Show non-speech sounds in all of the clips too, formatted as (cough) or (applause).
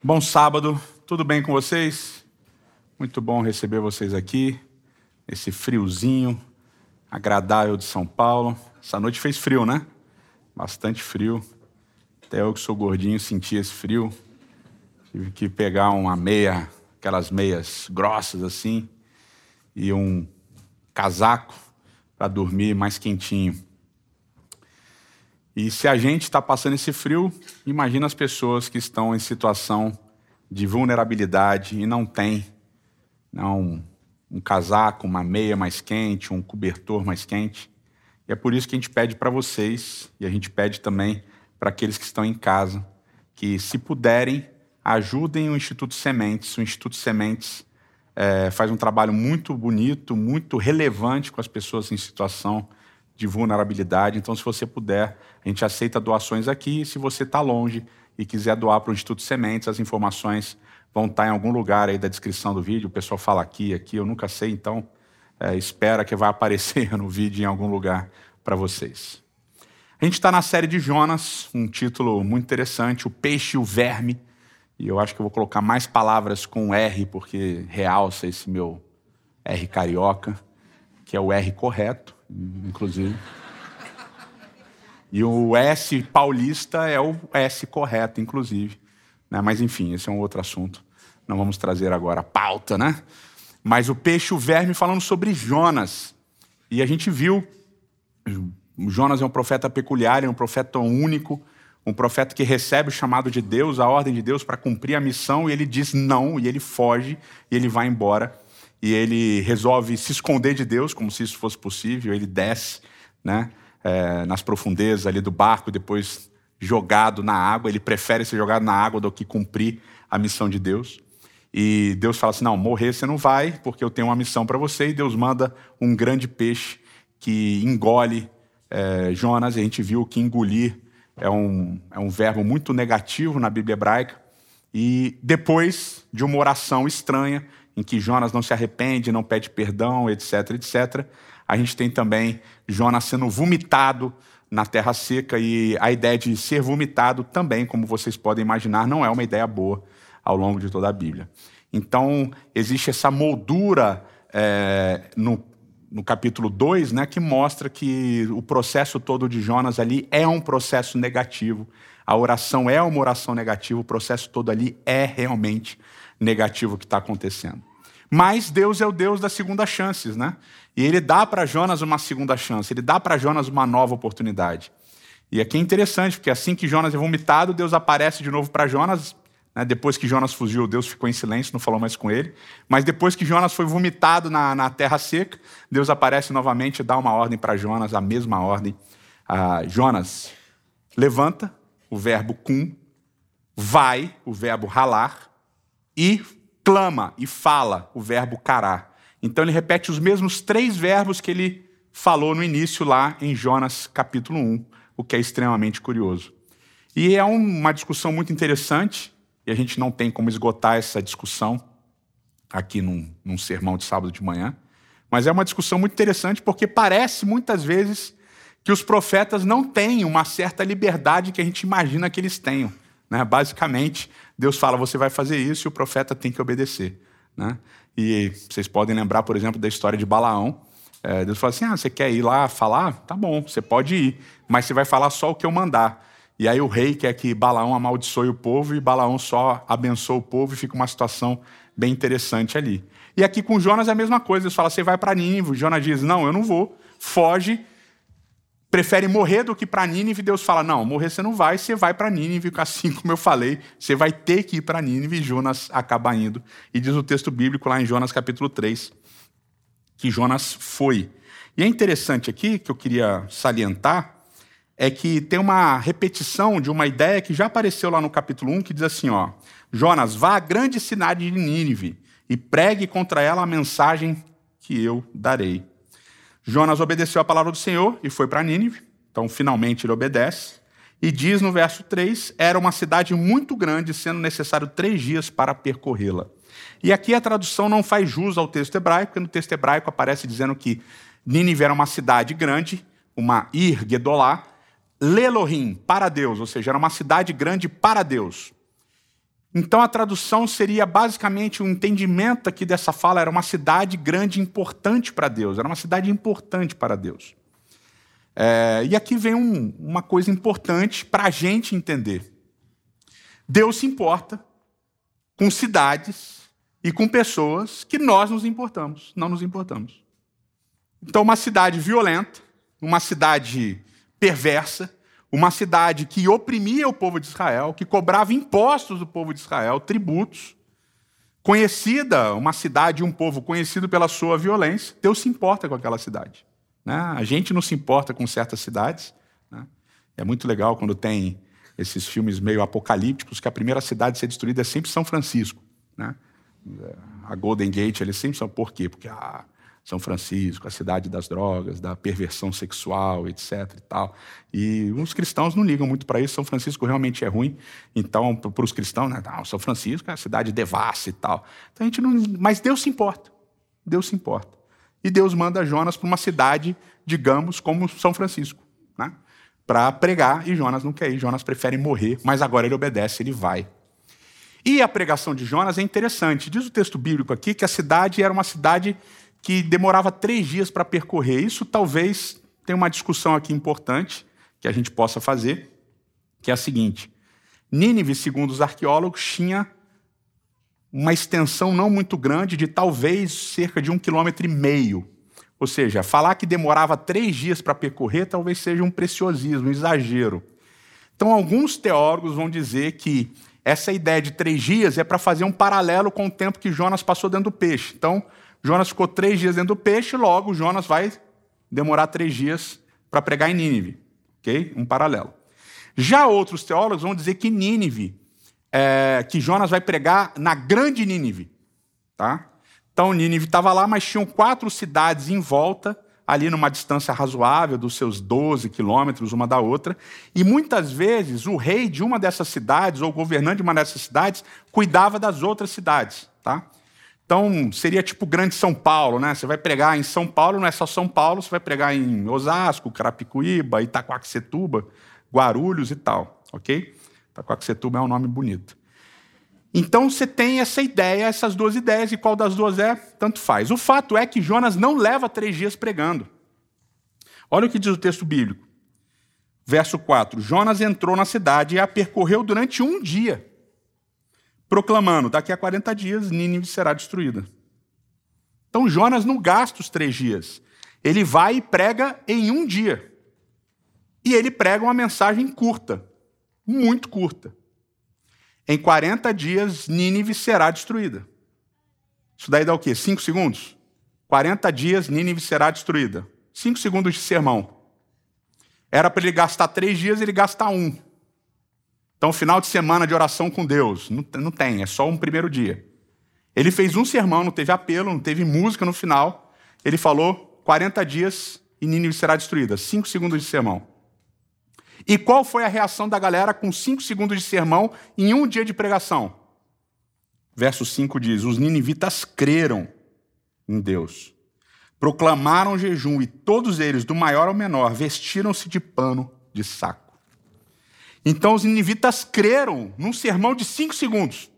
Bom sábado, tudo bem com vocês? Muito bom receber vocês aqui, esse friozinho agradável de São Paulo. Essa noite fez frio, né? Bastante frio. Até eu que sou gordinho senti esse frio. Tive que pegar uma meia, aquelas meias grossas assim, e um casaco para dormir mais quentinho. E se a gente está passando esse frio, imagina as pessoas que estão em situação de vulnerabilidade e não têm não, um casaco, uma meia mais quente, um cobertor mais quente. E é por isso que a gente pede para vocês, e a gente pede também para aqueles que estão em casa, que, se puderem, ajudem o Instituto Sementes. O Instituto Sementes é, faz um trabalho muito bonito, muito relevante com as pessoas em situação de vulnerabilidade. Então, se você puder, a gente aceita doações aqui. Se você está longe e quiser doar para o Instituto Sementes, as informações vão estar tá em algum lugar aí da descrição do vídeo. O pessoal fala aqui, aqui, eu nunca sei, então é, espera que vai (laughs) aparecer no vídeo em algum lugar para vocês. A gente está na série de Jonas, um título muito interessante, O Peixe e o Verme. E eu acho que eu vou colocar mais palavras com R, porque realça esse meu R carioca, que é o R correto inclusive. E o S paulista é o S correto, inclusive. Né? Mas, enfim, esse é um outro assunto. Não vamos trazer agora a pauta, né? Mas o peixe, o verme, falando sobre Jonas. E a gente viu, Jonas é um profeta peculiar, é um profeta único, um profeta que recebe o chamado de Deus, a ordem de Deus para cumprir a missão, e ele diz não, e ele foge, e ele vai embora e ele resolve se esconder de Deus, como se isso fosse possível. Ele desce né, é, nas profundezas ali do barco, depois jogado na água. Ele prefere ser jogado na água do que cumprir a missão de Deus. E Deus fala assim: não, morrer você não vai, porque eu tenho uma missão para você. E Deus manda um grande peixe que engole é, Jonas. E a gente viu que engolir é um, é um verbo muito negativo na Bíblia hebraica. E depois de uma oração estranha, em que Jonas não se arrepende, não pede perdão, etc, etc. A gente tem também Jonas sendo vomitado na terra seca e a ideia de ser vomitado também, como vocês podem imaginar, não é uma ideia boa ao longo de toda a Bíblia. Então, existe essa moldura é, no, no capítulo 2, né, que mostra que o processo todo de Jonas ali é um processo negativo. A oração é uma oração negativa, o processo todo ali é realmente negativo que está acontecendo. Mas Deus é o Deus das segundas chances, né? E ele dá para Jonas uma segunda chance, ele dá para Jonas uma nova oportunidade. E aqui é interessante, porque assim que Jonas é vomitado, Deus aparece de novo para Jonas. Né? Depois que Jonas fugiu, Deus ficou em silêncio, não falou mais com ele. Mas depois que Jonas foi vomitado na, na terra seca, Deus aparece novamente e dá uma ordem para Jonas, a mesma ordem. Ah, Jonas, levanta, o verbo cum, vai, o verbo ralar, e clama e fala o verbo cará. Então ele repete os mesmos três verbos que ele falou no início lá em Jonas capítulo 1, o que é extremamente curioso. E é uma discussão muito interessante, e a gente não tem como esgotar essa discussão aqui num, num sermão de sábado de manhã, mas é uma discussão muito interessante porque parece muitas vezes que os profetas não têm uma certa liberdade que a gente imagina que eles tenham. Né? Basicamente, Deus fala, você vai fazer isso e o profeta tem que obedecer. Né? E vocês podem lembrar, por exemplo, da história de Balaão. É, Deus fala assim: ah, você quer ir lá falar? Tá bom, você pode ir, mas você vai falar só o que eu mandar. E aí o rei quer que Balaão amaldiçoe o povo e Balaão só abençoa o povo e fica uma situação bem interessante ali. E aqui com Jonas é a mesma coisa. Deus fala: você vai para Nínive. Jonas diz: não, eu não vou. Foge prefere morrer do que para Nínive, Deus fala: não, morrer você não vai, você vai para Nínive, (laughs) assim como eu falei, você vai ter que ir para Nínive, e Jonas acaba indo. E diz o texto bíblico lá em Jonas capítulo 3, que Jonas foi. E é interessante aqui, que eu queria salientar, é que tem uma repetição de uma ideia que já apareceu lá no capítulo 1, que diz assim: ó, Jonas, vá à grande cidade de Nínive e pregue contra ela a mensagem que eu darei. Jonas obedeceu a palavra do Senhor e foi para Nínive. Então, finalmente, ele obedece. E diz no verso 3: era uma cidade muito grande, sendo necessário três dias para percorrê-la. E aqui a tradução não faz jus ao texto hebraico, porque no texto hebraico aparece dizendo que Nínive era uma cidade grande, uma Ir Gedolá, Lelohim, para Deus, ou seja, era uma cidade grande para Deus. Então a tradução seria basicamente o um entendimento aqui dessa fala era uma cidade grande e importante para Deus, era uma cidade importante para Deus. É, e aqui vem um, uma coisa importante para a gente entender. Deus se importa com cidades e com pessoas que nós nos importamos, não nos importamos. Então, uma cidade violenta, uma cidade perversa, uma cidade que oprimia o povo de Israel, que cobrava impostos do povo de Israel, tributos, conhecida, uma cidade e um povo conhecido pela sua violência, Deus se importa com aquela cidade. Né? A gente não se importa com certas cidades. Né? É muito legal quando tem esses filmes meio apocalípticos, que a primeira cidade a ser destruída é sempre São Francisco. Né? A Golden Gate, eles sempre são. Por quê? Porque a são Francisco, a cidade das drogas, da perversão sexual, etc. E, tal. e os cristãos não ligam muito para isso. São Francisco realmente é ruim. Então, para os cristãos, né, não, São Francisco é a cidade devassa e tal. Então, a gente não, mas Deus se importa. Deus se importa. E Deus manda Jonas para uma cidade, digamos, como São Francisco, né? para pregar. E Jonas não quer ir. Jonas prefere morrer, mas agora ele obedece, ele vai. E a pregação de Jonas é interessante. Diz o texto bíblico aqui que a cidade era uma cidade que demorava três dias para percorrer. Isso talvez tenha uma discussão aqui importante que a gente possa fazer, que é a seguinte: Nínive, segundo os arqueólogos, tinha uma extensão não muito grande, de talvez cerca de um quilômetro e meio. Ou seja, falar que demorava três dias para percorrer talvez seja um preciosismo, um exagero. Então, alguns teólogos vão dizer que essa ideia de três dias é para fazer um paralelo com o tempo que Jonas passou dentro do peixe. Então, Jonas ficou três dias dentro do peixe, logo Jonas vai demorar três dias para pregar em Nínive. Ok? Um paralelo. Já outros teólogos vão dizer que Nínive, é, que Jonas vai pregar na grande Nínive. Tá? Então Nínive estava lá, mas tinham quatro cidades em volta, ali numa distância razoável dos seus 12 quilômetros uma da outra. E muitas vezes o rei de uma dessas cidades, ou o governante de uma dessas cidades, cuidava das outras cidades. Tá? Então, seria tipo Grande São Paulo, né? Você vai pregar em São Paulo, não é só São Paulo, você vai pregar em Osasco, Carapicuíba, Itacoaxetuba, Guarulhos e tal, ok? Itacoaxetuba é um nome bonito. Então, você tem essa ideia, essas duas ideias, e qual das duas é, tanto faz. O fato é que Jonas não leva três dias pregando. Olha o que diz o texto bíblico. Verso 4: Jonas entrou na cidade e a percorreu durante um dia proclamando: daqui a 40 dias Nínive será destruída. Então Jonas não gasta os três dias. Ele vai e prega em um dia. E ele prega uma mensagem curta, muito curta. Em 40 dias, Nínive será destruída. Isso daí dá o quê? Cinco segundos? 40 dias, Nínive será destruída. Cinco segundos de sermão. Era para ele gastar três dias, ele gasta um. Então, final de semana de oração com Deus. Não, não tem, é só um primeiro dia. Ele fez um sermão, não teve apelo, não teve música no final. Ele falou 40 dias e Nínive será destruída. Cinco segundos de sermão. E qual foi a reação da galera com cinco segundos de sermão em um dia de pregação? Verso 5 diz: Os ninivitas creram em Deus, proclamaram jejum, e todos eles, do maior ao menor, vestiram-se de pano de saco. Então os ninivitas creram num sermão de cinco segundos.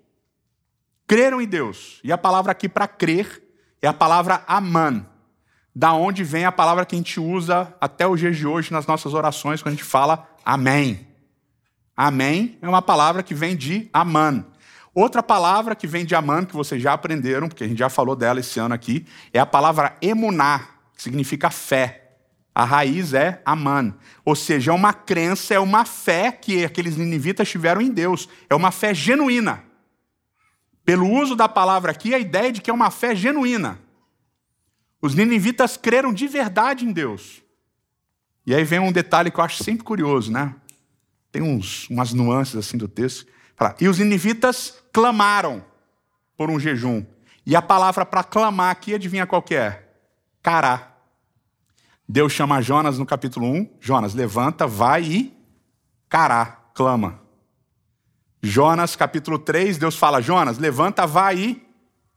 Creram em Deus. E a palavra aqui para crer é a palavra aman, da onde vem a palavra que a gente usa até o dia de hoje nas nossas orações, quando a gente fala amém. Amém é uma palavra que vem de aman. Outra palavra que vem de aman, que vocês já aprenderam, porque a gente já falou dela esse ano aqui, é a palavra emuná, que significa fé. A raiz é Aman. Ou seja, é uma crença, é uma fé que aqueles ninivitas tiveram em Deus. É uma fé genuína. Pelo uso da palavra aqui, a ideia é de que é uma fé genuína. Os ninivitas creram de verdade em Deus. E aí vem um detalhe que eu acho sempre curioso, né? Tem uns, umas nuances assim do texto. E os ninivitas clamaram por um jejum. E a palavra para clamar aqui, adivinha qual que é? Cará. Deus chama Jonas no capítulo 1. Jonas, levanta, vai e cará, clama. Jonas, capítulo 3, Deus fala: Jonas, levanta, vai e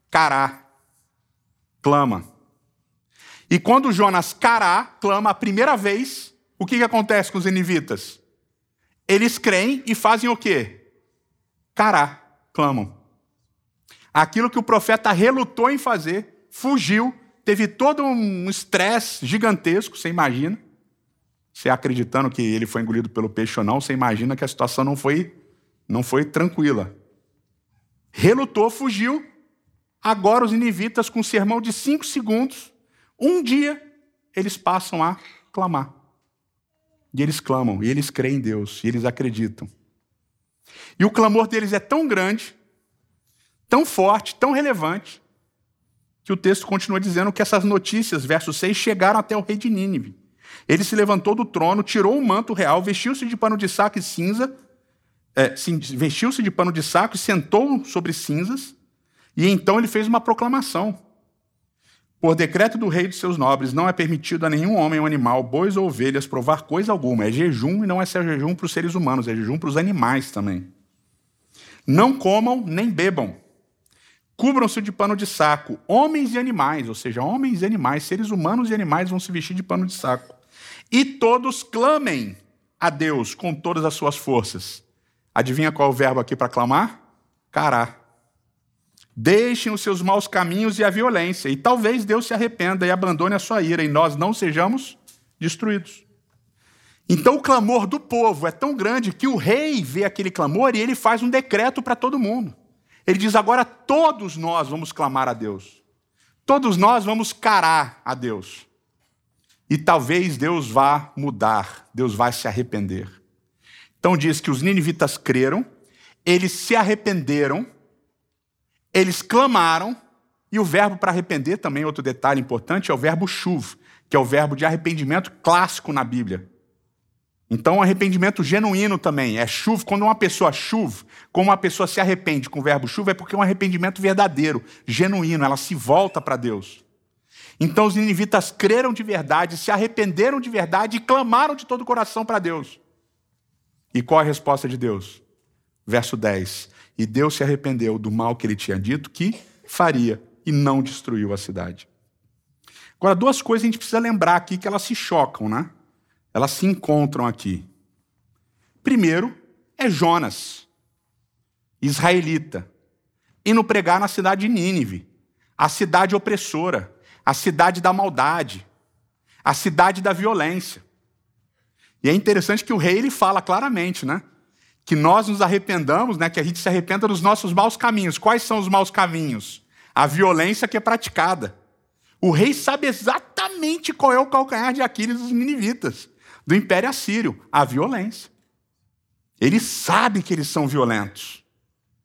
cará, clama. E quando Jonas cará, clama a primeira vez, o que, que acontece com os inivitas? Eles creem e fazem o quê? Cará. clamam. Aquilo que o profeta relutou em fazer, fugiu, teve todo um estresse gigantesco, você imagina. Você acreditando que ele foi engolido pelo peixe ou não, você imagina que a situação não foi, não foi tranquila. Relutou, fugiu. Agora os inivitas, com um sermão de cinco segundos, um dia, eles passam a clamar. E eles clamam, e eles creem em Deus, e eles acreditam. E o clamor deles é tão grande, tão forte, tão relevante, que o texto continua dizendo que essas notícias, verso 6, chegaram até o rei de Nínive. Ele se levantou do trono, tirou o manto real, vestiu-se de pano de saco e cinza, é, vestiu-se de pano de saco e sentou sobre cinzas, e então ele fez uma proclamação. Por decreto do rei e de seus nobres, não é permitido a nenhum homem ou animal, bois ou ovelhas, provar coisa alguma. É jejum e não é ser jejum para os seres humanos, é jejum para os animais também. Não comam nem bebam. Cubram-se de pano de saco, homens e animais, ou seja, homens e animais, seres humanos e animais vão se vestir de pano de saco. E todos clamem a Deus com todas as suas forças. Adivinha qual é o verbo aqui para clamar? Cará. Deixem os seus maus caminhos e a violência, e talvez Deus se arrependa e abandone a sua ira, e nós não sejamos destruídos. Então o clamor do povo é tão grande que o rei vê aquele clamor e ele faz um decreto para todo mundo. Ele diz: agora todos nós vamos clamar a Deus. Todos nós vamos carar a Deus. E talvez Deus vá mudar, Deus vai se arrepender. Então diz que os ninivitas creram, eles se arrependeram eles clamaram, e o verbo para arrepender, também outro detalhe importante, é o verbo chuv, que é o verbo de arrependimento clássico na Bíblia. Então, arrependimento genuíno também. É chuv, quando uma pessoa chuv, como uma pessoa se arrepende com o verbo chuv, é porque é um arrependimento verdadeiro, genuíno, ela se volta para Deus. Então, os ninivitas creram de verdade, se arrependeram de verdade e clamaram de todo o coração para Deus. E qual a resposta de Deus? Verso 10: e Deus se arrependeu do mal que ele tinha dito que faria e não destruiu a cidade. Agora, duas coisas a gente precisa lembrar aqui que elas se chocam, né? Elas se encontram aqui. Primeiro é Jonas, israelita, indo pregar na cidade de Nínive, a cidade opressora, a cidade da maldade, a cidade da violência. E é interessante que o rei ele fala claramente, né? que nós nos arrependamos, né, que a gente se arrependa dos nossos maus caminhos. Quais são os maus caminhos? A violência que é praticada. O rei sabe exatamente qual é o calcanhar de Aquiles dos ninivitas, do Império Assírio, a violência. Ele sabe que eles são violentos.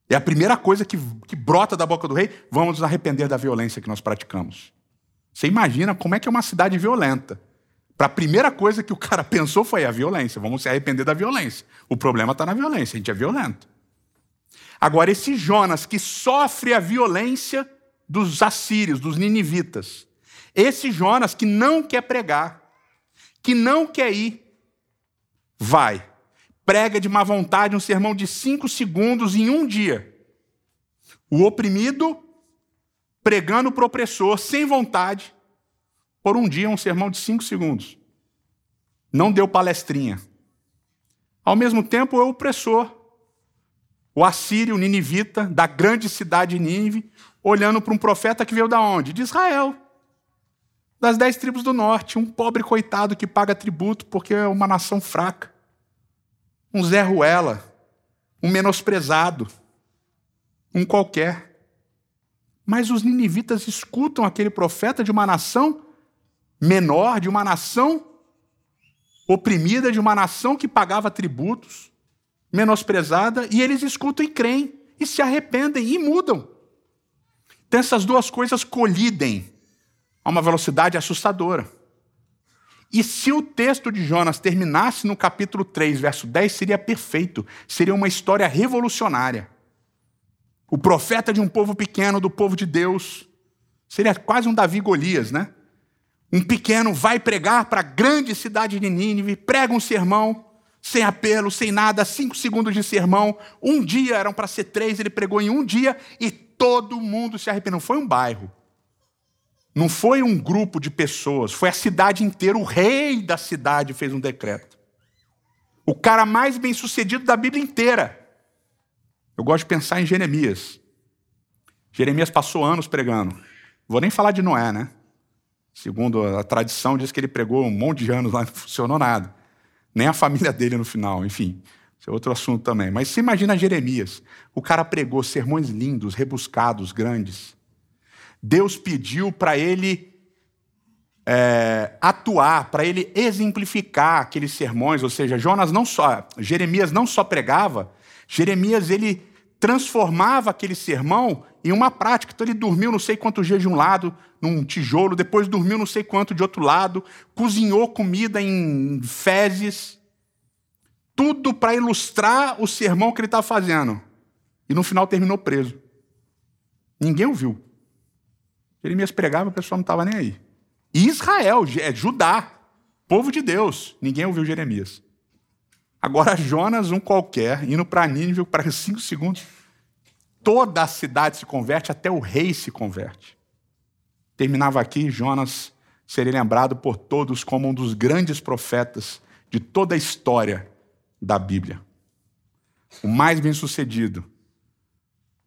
É a primeira coisa que, que brota da boca do rei: vamos nos arrepender da violência que nós praticamos. Você imagina como é que é uma cidade violenta. Para a primeira coisa que o cara (laughs) pensou foi a violência. Vamos se arrepender da violência. O problema está na violência, a gente é violento. Agora, esse Jonas que sofre a violência dos assírios, dos ninivitas, esse Jonas que não quer pregar, que não quer ir, vai, prega de má vontade um sermão de cinco segundos em um dia. O oprimido pregando para o opressor, sem vontade, por um dia um sermão de cinco segundos. Não deu palestrinha. Ao mesmo tempo, é o opressor, o assírio, o ninivita, da grande cidade de Nínive, olhando para um profeta que veio da onde? De Israel. Das dez tribos do norte, um pobre coitado que paga tributo porque é uma nação fraca. Um Zé Ruela, um menosprezado, um qualquer. Mas os ninivitas escutam aquele profeta de uma nação menor, de uma nação oprimida, de uma nação que pagava tributos, menosprezada, e eles escutam e creem, e se arrependem e mudam. Então essas duas coisas colidem a uma velocidade assustadora. E se o texto de Jonas terminasse no capítulo 3, verso 10, seria perfeito, seria uma história revolucionária. O profeta de um povo pequeno, do povo de Deus, seria quase um Davi Golias, né? Um pequeno vai pregar para a grande cidade de Nínive, prega um sermão, sem apelo, sem nada, cinco segundos de sermão. Um dia eram para ser três, ele pregou em um dia e todo mundo se arrependeu. Foi um bairro, não foi um grupo de pessoas, foi a cidade inteira. O rei da cidade fez um decreto. O cara mais bem sucedido da Bíblia inteira. Eu gosto de pensar em Jeremias. Jeremias passou anos pregando. Vou nem falar de Noé, né? Segundo a tradição, diz que ele pregou um monte de anos lá, não funcionou nada. Nem a família dele no final, enfim. Isso é outro assunto também. Mas se imagina Jeremias. O cara pregou sermões lindos, rebuscados, grandes. Deus pediu para ele é, atuar, para ele exemplificar aqueles sermões, ou seja, Jonas não só, Jeremias não só pregava, Jeremias ele transformava aquele sermão em uma prática. Então ele dormiu não sei quantos dias de um lado, num tijolo, depois dormiu não sei quanto de outro lado, cozinhou comida em fezes, tudo para ilustrar o sermão que ele estava fazendo. E no final terminou preso. Ninguém ouviu. Jeremias pregava, o pessoal não estava nem aí. Israel, é Judá, povo de Deus. Ninguém ouviu Jeremias. Agora, Jonas, um qualquer, indo para Nínive para (laughs) cinco segundos, toda a cidade se converte, até o rei se converte. Terminava aqui, Jonas seria lembrado por todos como um dos grandes profetas de toda a história da Bíblia. O mais bem-sucedido,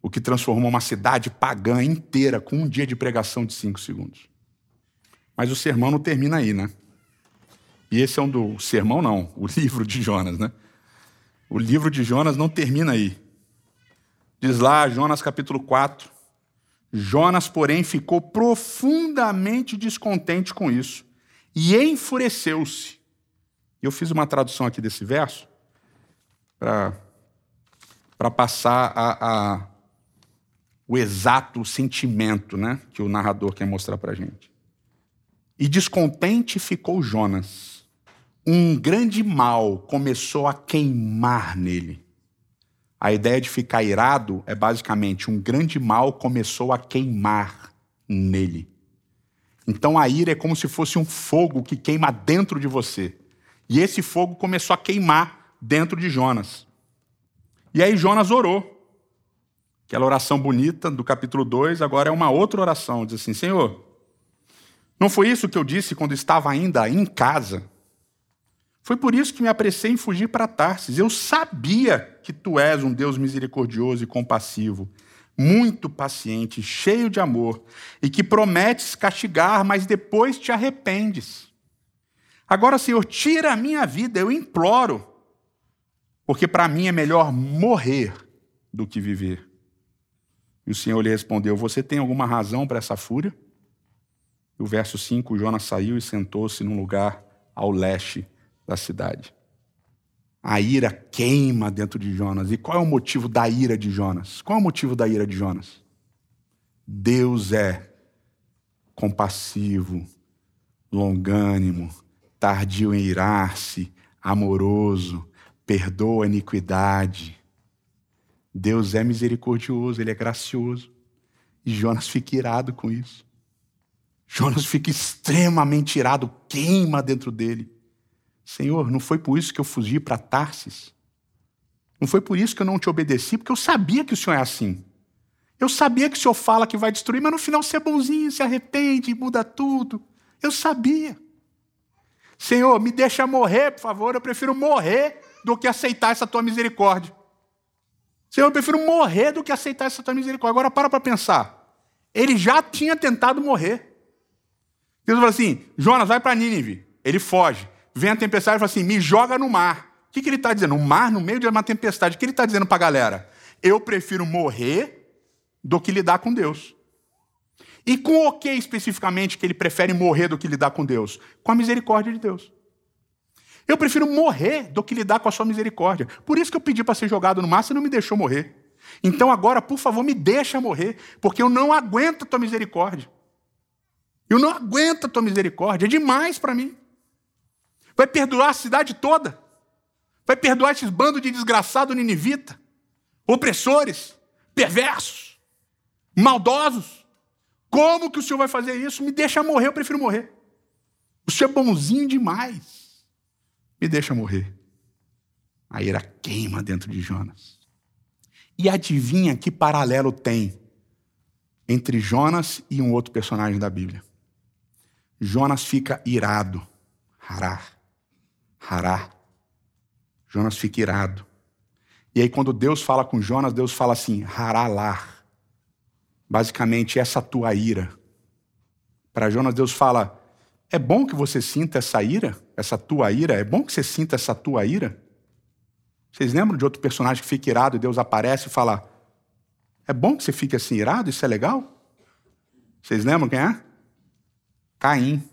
o que transformou uma cidade pagã inteira com um dia de pregação de cinco segundos. Mas o sermão não termina aí, né? E esse é um do sermão, não, o (laughs) livro de Jonas, né? O livro de Jonas não termina aí. Diz lá, Jonas capítulo 4. Jonas, porém, ficou profundamente descontente com isso e enfureceu-se. Eu fiz uma tradução aqui desse verso para passar a, a, o exato sentimento né, que o narrador quer mostrar para a gente. E descontente ficou Jonas. Um grande mal começou a queimar nele. A ideia de ficar irado é basicamente um grande mal começou a queimar nele. Então a ira é como se fosse um fogo que queima dentro de você. E esse fogo começou a queimar dentro de Jonas. E aí Jonas orou. Aquela oração bonita do capítulo 2, agora é uma outra oração. Diz assim: Senhor, não foi isso que eu disse quando estava ainda em casa? Foi por isso que me apressei em fugir para Tarsis. Eu sabia que tu és um Deus misericordioso e compassivo, muito paciente, cheio de amor, e que prometes castigar, mas depois te arrependes. Agora, Senhor, tira a minha vida, eu imploro, porque para mim é melhor morrer do que viver. E o Senhor lhe respondeu: Você tem alguma razão para essa fúria? o verso 5, Jonas saiu e sentou-se num lugar ao leste da cidade. A ira queima dentro de Jonas. E qual é o motivo da ira de Jonas? Qual é o motivo da ira de Jonas? Deus é compassivo, longânimo, tardio em irar-se, amoroso, perdoa a iniquidade. Deus é misericordioso, ele é gracioso. E Jonas fica irado com isso. Jonas fica extremamente irado, queima dentro dele. Senhor, não foi por isso que eu fugi para Tarsis? Não foi por isso que eu não te obedeci, porque eu sabia que o Senhor é assim. Eu sabia que o Senhor fala que vai destruir, mas no final você é bonzinho, se arrepende, muda tudo. Eu sabia. Senhor, me deixa morrer, por favor. Eu prefiro morrer do que aceitar essa tua misericórdia. Senhor, eu prefiro morrer do que aceitar essa tua misericórdia. Agora para para pensar. Ele já tinha tentado morrer. Deus fala assim: Jonas, vai para Nínive. Ele foge. Vem a tempestade e fala assim: me joga no mar. O que, que ele está dizendo? Um mar no meio de uma tempestade. O que ele está dizendo para a galera? Eu prefiro morrer do que lidar com Deus. E com o que especificamente que ele prefere morrer do que lidar com Deus? Com a misericórdia de Deus. Eu prefiro morrer do que lidar com a sua misericórdia. Por isso que eu pedi para ser jogado no mar, você não me deixou morrer. Então agora, por favor, me deixa morrer, porque eu não aguento a tua misericórdia. Eu não aguento a tua misericórdia, é demais para mim. Vai perdoar a cidade toda. Vai perdoar esses bandos de desgraçado ninivita, opressores, perversos, maldosos. Como que o Senhor vai fazer isso? Me deixa morrer, eu prefiro morrer. O Senhor é bonzinho demais. Me deixa morrer. A ira queima dentro de Jonas. E adivinha que paralelo tem entre Jonas e um outro personagem da Bíblia? Jonas fica irado. Hará. Hará. Jonas fica irado. E aí, quando Deus fala com Jonas, Deus fala assim: haralar. Basicamente, essa tua ira. Para Jonas, Deus fala: é bom que você sinta essa ira, essa tua ira, é bom que você sinta essa tua ira. Vocês lembram de outro personagem que fica irado e Deus aparece e fala: é bom que você fique assim irado, isso é legal? Vocês lembram quem é? Caim.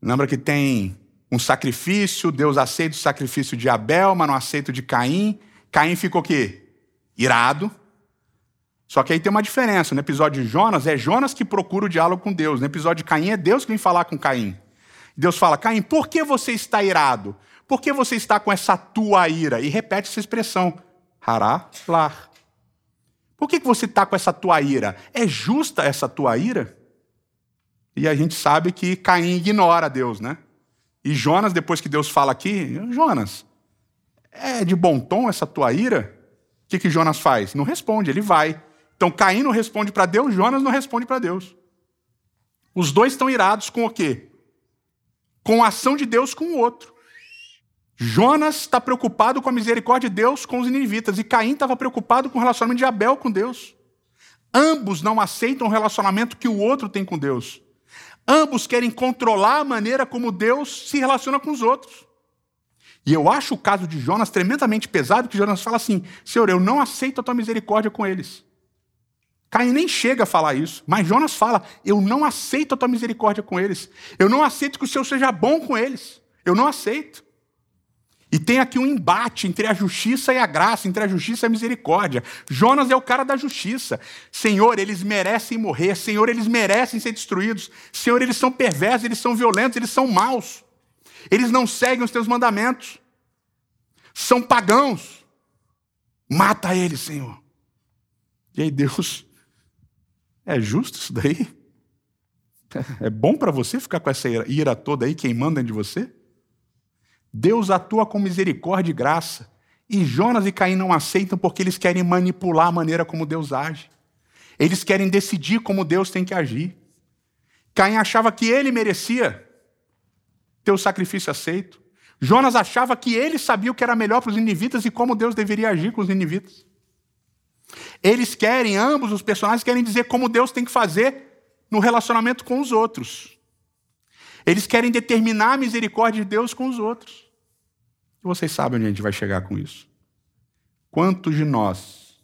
Lembra que tem um sacrifício, Deus aceita o sacrifício de Abel, mas não aceita o de Caim. Caim ficou o quê? Irado. Só que aí tem uma diferença. No episódio de Jonas, é Jonas que procura o diálogo com Deus. No episódio de Caim, é Deus que vem falar com Caim. Deus fala: Caim, por que você está irado? Por que você está com essa tua ira? E repete essa expressão: hará, lar. Por que você está com essa tua ira? É justa essa tua ira? E a gente sabe que Caim ignora Deus, né? E Jonas, depois que Deus fala aqui, Jonas, é de bom tom essa tua ira? O que, que Jonas faz? Não responde, ele vai. Então Caim não responde para Deus, Jonas não responde para Deus. Os dois estão irados com o quê? Com a ação de Deus com o outro. Jonas está preocupado com a misericórdia de Deus com os ninivitas e Caim estava preocupado com o relacionamento de Abel com Deus. Ambos não aceitam o relacionamento que o outro tem com Deus. Ambos querem controlar a maneira como Deus se relaciona com os outros. E eu acho o caso de Jonas tremendamente pesado, que Jonas fala assim: Senhor, eu não aceito a tua misericórdia com eles. Caim nem chega a falar isso, mas Jonas fala: Eu não aceito a tua misericórdia com eles. Eu não aceito que o Senhor seja bom com eles. Eu não aceito. E tem aqui um embate entre a justiça e a graça, entre a justiça e a misericórdia. Jonas é o cara da justiça. Senhor, eles merecem morrer. Senhor, eles merecem ser destruídos. Senhor, eles são perversos, eles são violentos, eles são maus. Eles não seguem os teus mandamentos. São pagãos. Mata eles, Senhor. E aí, Deus, é justo isso daí? É bom para você ficar com essa ira toda aí queimando dentro de você? Deus atua com misericórdia e graça. E Jonas e Caim não aceitam porque eles querem manipular a maneira como Deus age. Eles querem decidir como Deus tem que agir. Caim achava que ele merecia ter o sacrifício aceito. Jonas achava que ele sabia o que era melhor para os ninivitas e como Deus deveria agir com os ninivitas. Eles querem, ambos os personagens querem dizer como Deus tem que fazer no relacionamento com os outros. Eles querem determinar a misericórdia de Deus com os outros. E vocês sabem onde a gente vai chegar com isso. Quantos de nós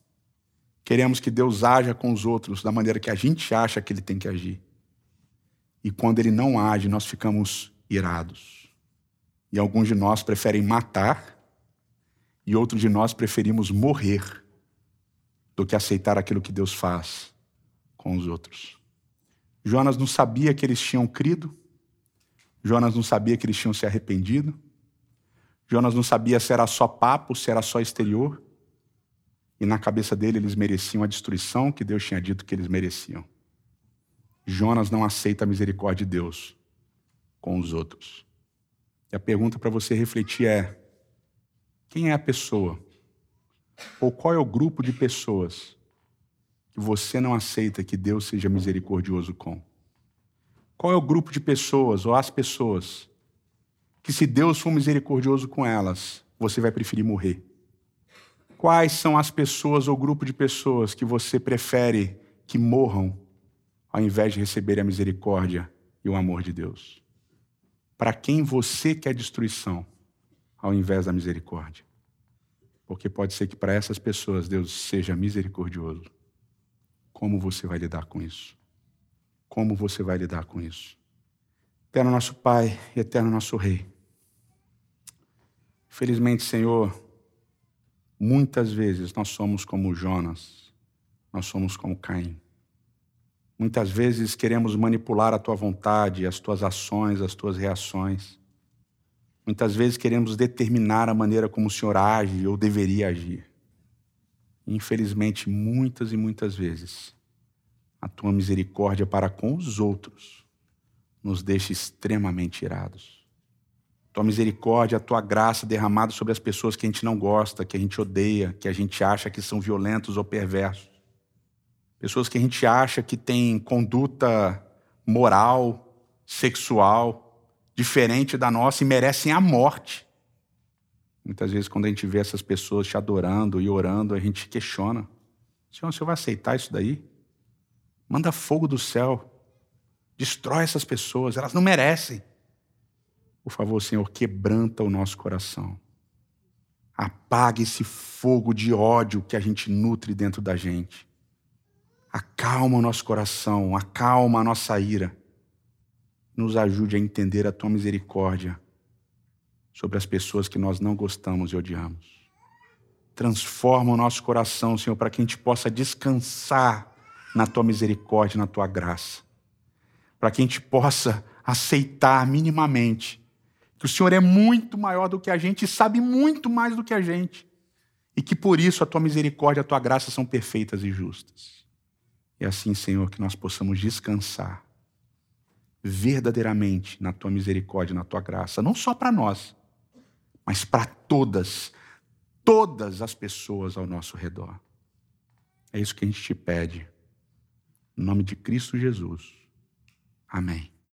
queremos que Deus haja com os outros da maneira que a gente acha que ele tem que agir? E quando ele não age, nós ficamos irados. E alguns de nós preferem matar, e outros de nós preferimos morrer do que aceitar aquilo que Deus faz com os outros. Jonas não sabia que eles tinham crido, Jonas não sabia que eles tinham se arrependido. Jonas não sabia se era só papo, se era só exterior. E na cabeça dele eles mereciam a destruição que Deus tinha dito que eles mereciam. Jonas não aceita a misericórdia de Deus com os outros. E a pergunta para você refletir é: quem é a pessoa? Ou qual é o grupo de pessoas que você não aceita que Deus seja misericordioso com? Qual é o grupo de pessoas ou as pessoas que, se Deus for misericordioso com elas, você vai preferir morrer? Quais são as pessoas ou grupo de pessoas que você prefere que morram ao invés de receber a misericórdia e o amor de Deus? Para quem você quer destruição ao invés da misericórdia? Porque pode ser que para essas pessoas Deus seja misericordioso. Como você vai lidar com isso? Como você vai lidar com isso? Eterno nosso Pai eterno nosso Rei. Felizmente, Senhor, muitas vezes nós somos como Jonas, nós somos como Caim. Muitas vezes queremos manipular a tua vontade, as tuas ações, as tuas reações. Muitas vezes queremos determinar a maneira como o Senhor age ou deveria agir. Infelizmente, muitas e muitas vezes, a tua misericórdia para com os outros nos deixa extremamente irados. Tua misericórdia, a tua graça derramada sobre as pessoas que a gente não gosta, que a gente odeia, que a gente acha que são violentos ou perversos. Pessoas que a gente acha que têm conduta moral, sexual, diferente da nossa e merecem a morte. Muitas vezes, quando a gente vê essas pessoas te adorando e orando, a gente questiona: Senhor, Senhor vai aceitar isso daí? Manda fogo do céu, destrói essas pessoas, elas não merecem. Por favor, Senhor, quebranta o nosso coração. Apague esse fogo de ódio que a gente nutre dentro da gente. Acalma o nosso coração, acalma a nossa ira. Nos ajude a entender a tua misericórdia sobre as pessoas que nós não gostamos e odiamos. Transforma o nosso coração, Senhor, para que a gente possa descansar na tua misericórdia, na tua graça. Para que a gente possa aceitar minimamente que o Senhor é muito maior do que a gente e sabe muito mais do que a gente. E que por isso a tua misericórdia a tua graça são perfeitas e justas. E assim, Senhor, que nós possamos descansar verdadeiramente na tua misericórdia, na tua graça, não só para nós, mas para todas, todas as pessoas ao nosso redor. É isso que a gente te pede. Em nome de Cristo Jesus. Amém.